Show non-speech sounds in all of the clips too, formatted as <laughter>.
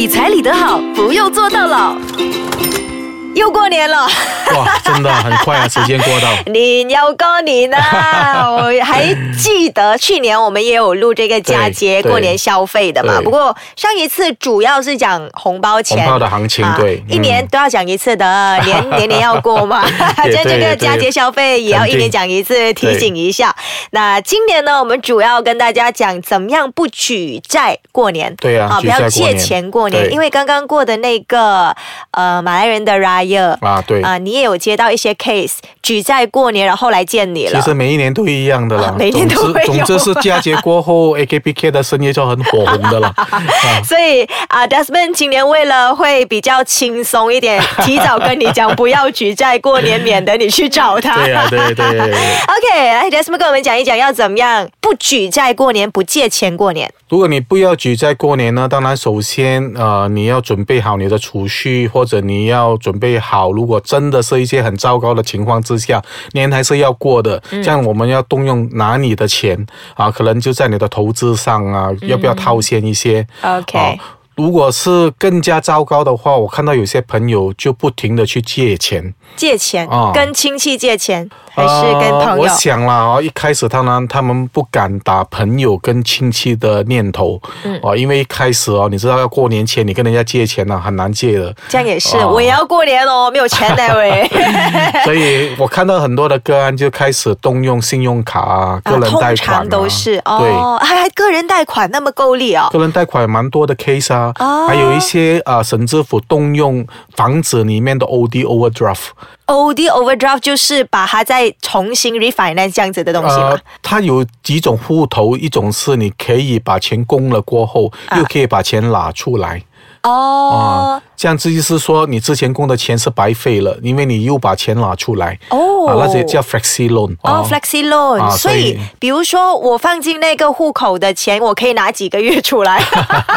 理财理得好，不用做到老。又过年了，哇，真的很快啊，时间过到。<laughs> 你要过年啦，<laughs> 我还记得去年我们也有录这个佳节过年消费的嘛。不过上一次主要是讲红包钱，红包的行情啊对一年嗯都要讲一次的，年年年要过嘛。也像这个佳节消费也要一年讲一次，提醒一下。那今年呢，我们主要跟大家讲怎么样不举债过年。对啊不要借钱过年，因为刚刚过的那个呃马来人的啊，对。啊，你也有接到一些 case 举债过年，然后来见你了。其实每一年都一样的啦啊，每年都总会有之总之是佳节过后，<laughs> AKPK 的生意就很火红的了。啊所以啊，Desmond 今年为了会比较轻松一点，<laughs> 提早跟你讲不要举债过年，免得你去找他。对呀、对对对对。OK，来 Desmond 跟我们讲一讲要怎么样不举债过年，不借钱过年。如果你不要举债过年呢，当然首先呃你要准备好你的储蓄，或者你要准备好，如果真的是一些很糟糕的情况之下，年还是要过的。这样我们要动用拿你的钱啊，可能就在你的投资上啊，要不要套现一些？OK，、啊如果是更加糟糕的话，我看到有些朋友就不停的去借钱，借钱、啊跟亲戚借钱，还是跟呃朋友？我想了，哦，一开始当然他们不敢打朋友跟亲戚的念头，嗯哦，因为一开始哦，你知道要过年前你跟人家借钱呢、很难借的，这样也是，哦我也要过年哦，没有钱呢喂。<laughs> 所以我看到很多的个案就开始动用信用卡啊、个啊，人贷款、都是对。哦，还还个人贷款那么够力哦。个人贷款蛮多的 case 啊，哦还有一些啊、省政府动用房子里面的 OD overdraft，OD overdraft 就是把它再重新 refinance 这样子的东西嘛。它有几种户头，一种是你可以把钱供了过后，啊又可以把钱拿出来。哦啊，这样子意思说你之前供的钱是白费了，因为你又把钱拿出来。哦啊，那些叫 flexi loan。哦，flexi loan，、啊所以所以比如说我放进那个户口的钱，我可以拿几个月出来？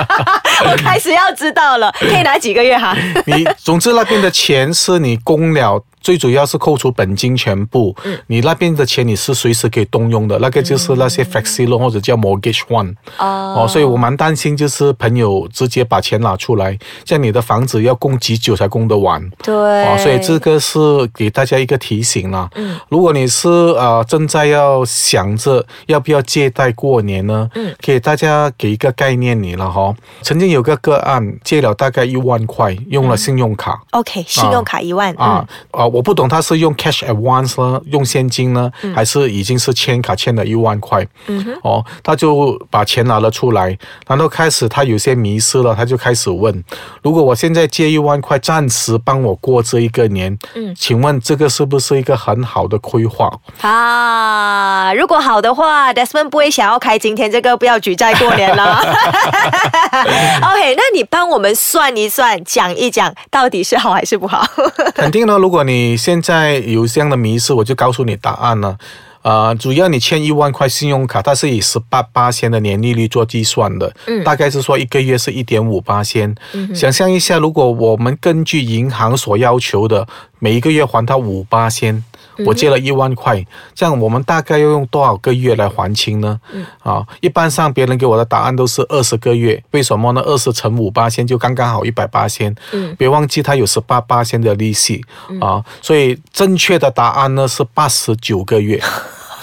<laughs> 我开始要知道了，可以拿几个月哈？你总之那边的钱是你供了，最主要是扣除本金全部。嗯你那边的钱你是随时可以动用的，那个就是那些 flexi loan 或者叫 mortgage one。哦哦，所以我蛮担心，就是朋友直接把钱拿出来，像你的房子要供几久才供得完？对，哦，所以这个是给大家一个提醒啦。嗯，如果你是呃正在要想着要不要借贷过年呢，嗯，给大家给一个概念你了哈。曾经有个个案借了大概一万块，用了信用卡。OK，信用卡一万啊啊！我不懂他是用 cash advance 呢，用现金呢，嗯还是已经是签卡欠了一万块？嗯哦，他就把钱拿了出来，然后开始他有些迷失了，他就开始问：如果我现在借一万块，暂时帮我过这一个年，嗯，请问这个是不是一个很好的规划？嗯啊，如果好的话，Desmond 不会想要开今天这个不要举债过年了。<laughs> OK，那你帮我们算一算，讲一讲到底是好还是不好？<laughs> 肯定呢，如果你现在有这样的迷失，我就告诉你答案了。呃，主要你欠一万块信用卡，它是以十八八千的年利率做计算的，嗯，大概是说一个月是一点五八千。想象一下，如果我们根据银行所要求的，每一个月还它五八仙，我借了一万块，这样我们大概要用多少个月来还清呢？啊，一般上别人给我的答案都是二十个月，为什么呢？二十乘五八千就刚刚好一百八千。嗯，别忘记它有十八八千的利息、啊，所以正确的答案呢是八十九个月。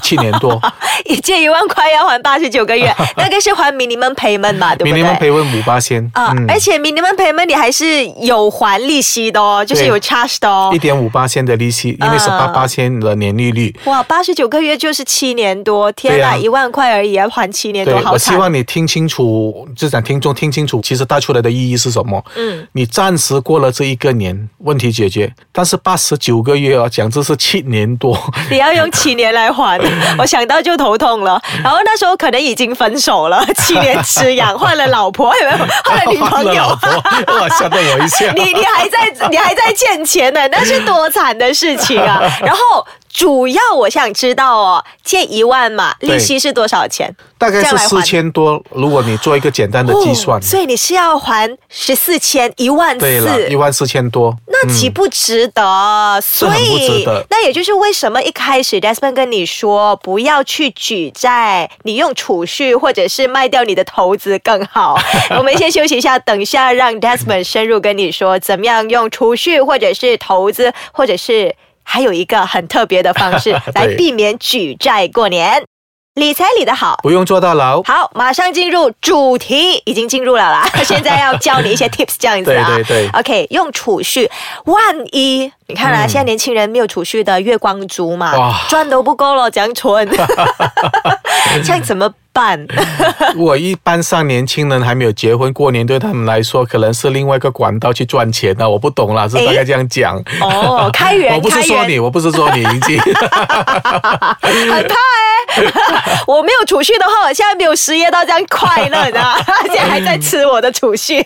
七年多 <laughs> 一借一万块要还八十九个月，<laughs> 那个是还 minimum payment 嘛，对不对？，minimum payment 五八千，啊，而且 minimum payment 你还是有还利息的哦，就是有 charge 的哦一。点五八千的利息，因为十八八千的年利率。哇，八十九个月就是七年多，天哪，一万块而已要还七年多，，好我希。望你听清楚，就想听众听清楚，其实带出来的意义是什么？嗯，你暂时过了这一个年，问题解决，但是八十九个月啊，讲这是七年多，你要用七年来还，<laughs> 我想到就头痛了。然后那时候可能已经分手了，<laughs> 七年之痒，<laughs> 换了老婆，有没有？换了女朋友老。婆，哇，吓到我一下。你你还在你还在欠钱呢，那是多惨的事情啊！然后主要我想知道哦，借一万嘛，利息是多少钱？大概是四千多。如果你做一个简单的计算，哦所以你是要还十四千一万对了，一。万四千多。那岂不值得？所以那也就是为什么一开始 Desmond 跟你说不要去举债，你用储蓄或者是卖掉你的投资更好。<laughs> 我们先休息一下，等一下让 Desmond 深入跟你说怎么样用储蓄或者是投资，或者是还有一个很特别的方式 <laughs> 来避免举债过年。理财理得好。不用坐到牢。好，马上进入主题，已经进入了啦。<laughs> 现在要教你一些 tips，这样子啊。对对对 OK，用储蓄，万一你看啊，嗯现在年轻人没有储蓄的月光族嘛哇，赚都不够了，这样存，<laughs> 这样怎么办？<laughs> 我一般上年轻人还没有结婚，过年对他们来说可能是另外一个管道去赚钱的，我不懂啦，是大概这样讲。哦，开源，<laughs> 我不是说你，我不是说你，已经很怕哎、<laughs> 我没有储蓄的话，我现在没有失业到这样快乐，你知道吗？现在还在吃我的储蓄。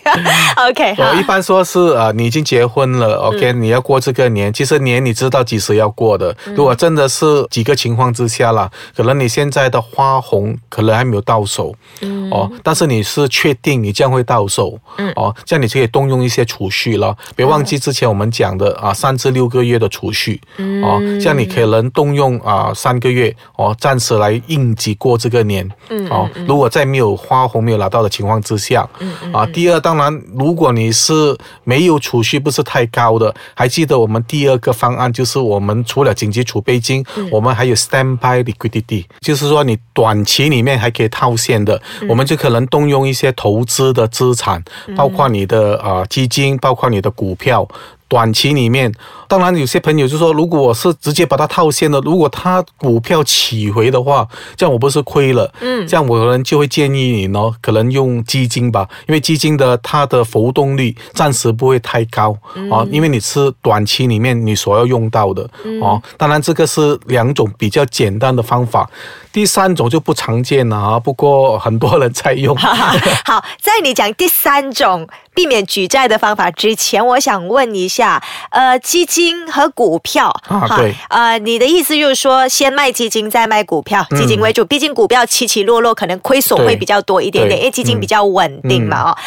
OK，我一般说是呃，你已经结婚了，OK，、你嗯要过这个年，其实年你知道几时要过的。如果真的是几个情况之下啦，可能你现在的花红可能还没有到手，嗯。哦，但是你是确定你将会到手，嗯。哦，这样你就可以动用一些储蓄了。别忘记之前我们讲的啊，三至六个月的储蓄，嗯。哦，这样你可能动用啊三个月，哦，暂时来应急过这个年，嗯哦，如果在没有花红没有拿到的情况之下，嗯啊，第二，当然，如果你是没有储蓄不是太高的，还记得我们第二个方案就是我们除了紧急储备金，嗯。我们还有 standby liquidity，就是说你短期里面还可以套现的，嗯我们就可能动用一些投资的资产，包括你的呃基金，包括你的股票。短期里面，当然有些朋友就说，如果我是直接把它套现了，如果它股票起回的话，这样我不是亏了？嗯，这样我可能就会建议你呢，可能用基金吧，因为基金的它的浮动率暂时不会太高、哦，因为你是短期里面你所要用到的、哦。当然这个是两种比较简单的方法，第三种就不常见了啊，不过很多人在用。<laughs> 好，在你讲第三种避免举债的方法之前，我想问一下，呃，基金和股票，哈啊对。呃，你的意思就是说，先卖基金，再卖股票，嗯。基金为主，毕竟股票起起落落，可能亏损会比较多一点点，因为基金比较稳定嘛，哦。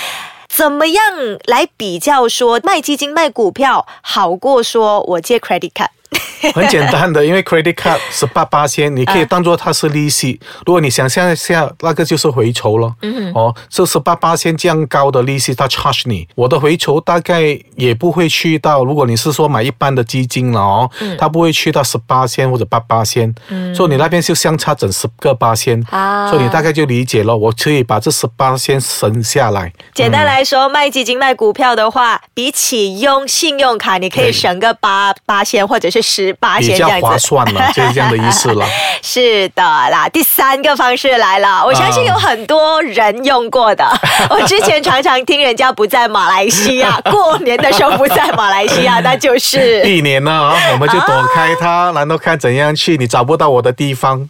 怎么样来比较说卖基金卖股票好过说我借 credit card？<laughs> 很简单的，因为 credit card 十八八千，你可以当做它是利息。如果你想象一下，那个就是回酬了。嗯哦，这十八八千这样高的利息，它 charge 你，我的回酬大概也不会去到。如果你是说买一般的基金了哦，它不会去到十八千或者八八千。嗯，所以你那边就相差整十个八千。啊所以你大概就理解了，我可以把这十八千省下来。简单来说，卖基金卖股票的话，比起用信用卡，你可以省个八八千或者是十八比较千这样子。划算了，<laughs> 就是这样的意思了。是的啦，第三个方式来了，我相信有很多人用过的。<laughs> 我之前常常听人家不在马来西亚 <laughs> 过年的时候不在马来西亚，那就是。一年了啊，我们就躲开它，然后看怎样去你找不到我的地方。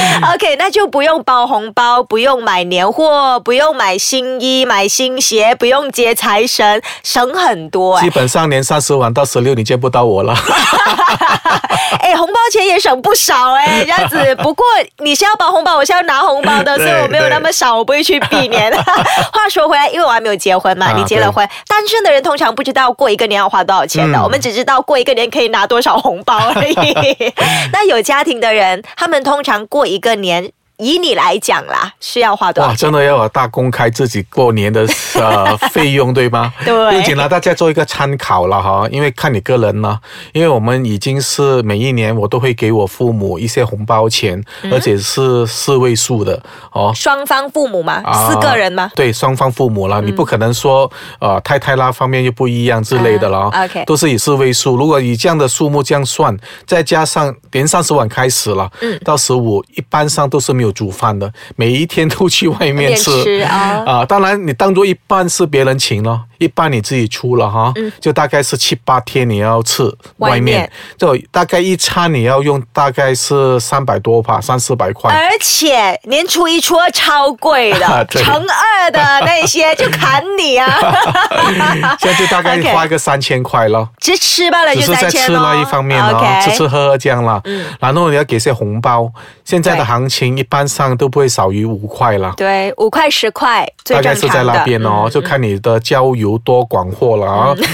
<laughs> OK，那就不用包红包，不用买年货，不用买新衣、买新鞋，不用接财神，省很多哎、基本上年三十晚到十六你见不到我了。<laughs> 哎，红包钱也省不少哎，这样子。不过你是要包红包，我是要拿红包的，<laughs> 所以我没有那么少，我不会去避年。话说回来，因为我还没有结婚嘛，啊你结了婚，单身的人通常不知道过一个年要花多少钱的，嗯我们只知道过一个年可以拿多少红包而已。那有家庭的人，他们通常过一个年。以你来讲啦，是要花多少哇，真的要有大公开自己过年的呃 <laughs> 费用，对吗？对不仅呢，大家做一个参考了哈，因为看你个人呢，因为我们已经是每一年我都会给我父母一些红包钱，嗯而且是四位数的哦。双方父母吗？啊四个人吗？对，双方父母了，你不可能说呃太太那方面又不一样之类的了、啊，OK 都是以四位数。如果以这样的数目这样算，再加上连三十万开始了，嗯，到十五一般上都是没有煮饭的，每一天都去外面 <laughs> 吃。吃啊。啊。当然，你当做一半是别人请咯，一半你自己出了哈，就大概是七八天你要吃外面。外面，就大概一餐你要用大概是三百多吧，三四百块。而且年初一、初二超贵的，<laughs> 对。乘二的那些就砍你啊！<laughs> 现在就大概花个三千块咯。只吃罢了只就是在吃那一方面咯 OK 嗯吃吃喝喝这样啦。然后你要给些红包，现在的行情一般上都不会少于五块啦。对，五块十块最大。概是在那边哦，就看你的交游多广阔了啊。嗯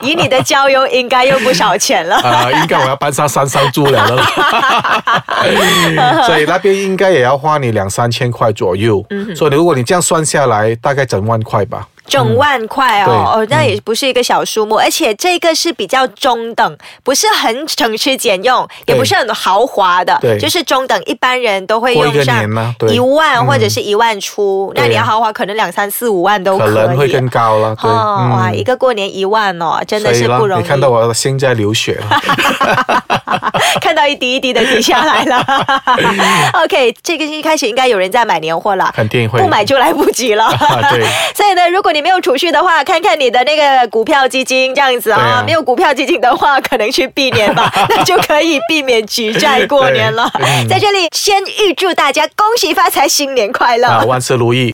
<laughs> 以你的交游应该又不少钱了。啊、应该我要搬上山上住了了，<laughs> 所以那边应该也要花你两三千块左右。嗯所以如果你这样算下来，大概整万块吧。整万块哦，对哦，那也不是一个小数目，而且这个是比较中等，不是很省吃俭用，也不是很豪华的，对就是中等，一般人都会用上一万或者是一万出，那对你要豪华，可能两三四五万都可可。能会更高了，对，哦，哇，一个过年一万哦，真的是不容易。你看到我的心在流血了。<laughs> <laughs> 看到一滴一滴的滴下来了。<laughs> OK，这个星期开始应该有人在买年货了，肯定会不买就来不及了。对所以呢，如果你没有储蓄的话，看看你的那个股票基金这样子啊。没有股票基金的话，可能去避免吧，那就可以避免举债过年了。在这里先预祝大家恭喜发财，新年快乐。啊，万事如意。